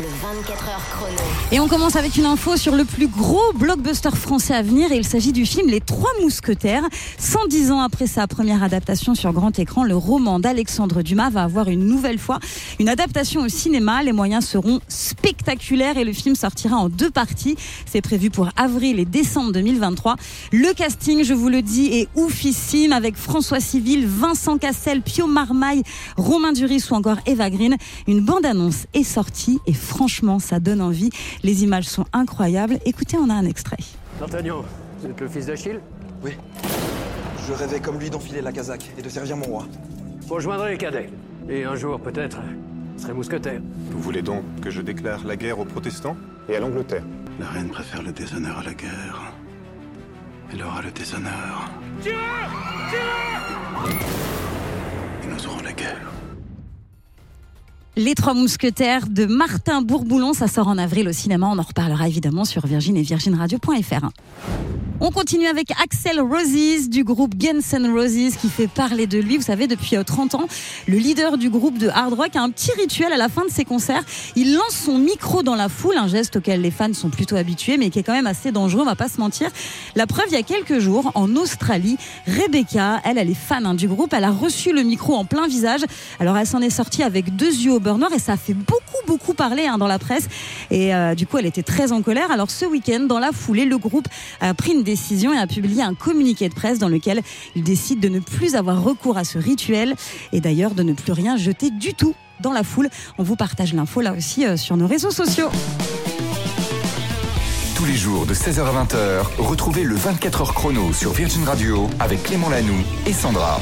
Le 24 heures chrono. Et on commence avec une info sur le plus gros blockbuster français à venir. Et il s'agit du film Les Trois Mousquetaires. 110 ans après sa première adaptation sur grand écran, le roman d'Alexandre Dumas va avoir une nouvelle fois une adaptation au cinéma. Les moyens seront spectaculaires et le film sortira en deux parties. C'est prévu pour avril et décembre 2023. Le casting, je vous le dis, est oufissime avec François Civil, Vincent Cassel, Pio Marmaille, Romain Duris ou encore Eva Green. Une bande-annonce est sortie et franchement, ça donne envie. Les images sont incroyables. Écoutez, on a un extrait. D'Artagnan, vous êtes le fils d'Achille Oui. Je rêvais comme lui d'enfiler la casaque et de servir mon roi. Vous rejoindrez les cadets. Et un jour, peut-être, vous serez mousquetaire. Vous voulez donc que je déclare la guerre aux protestants et à l'Angleterre? La reine préfère le déshonneur à la guerre. Elle aura le déshonneur. Les Trois Mousquetaires de Martin Bourboulon, ça sort en avril au cinéma. On en reparlera évidemment sur Virgin et virginradio.fr. On continue avec Axel Roses du groupe Guns N' Roses qui fait parler de lui. Vous savez, depuis 30 ans, le leader du groupe de hard rock a un petit rituel à la fin de ses concerts. Il lance son micro dans la foule, un geste auquel les fans sont plutôt habitués, mais qui est quand même assez dangereux, on va pas se mentir. La preuve, il y a quelques jours, en Australie, Rebecca, elle, elle est fan hein, du groupe, elle a reçu le micro en plein visage. Alors elle s'en est sortie avec deux yeux au beurre noir et ça a fait beaucoup, beaucoup parler hein, dans la presse. Et euh, du coup, elle était très en colère. Alors ce week-end, dans la foulée, le groupe a pris une et a publié un communiqué de presse dans lequel il décide de ne plus avoir recours à ce rituel et d'ailleurs de ne plus rien jeter du tout dans la foule. On vous partage l'info là aussi euh, sur nos réseaux sociaux. Tous les jours de 16h à 20h, retrouvez le 24h chrono sur Virgin Radio avec Clément Lanoux et Sandra.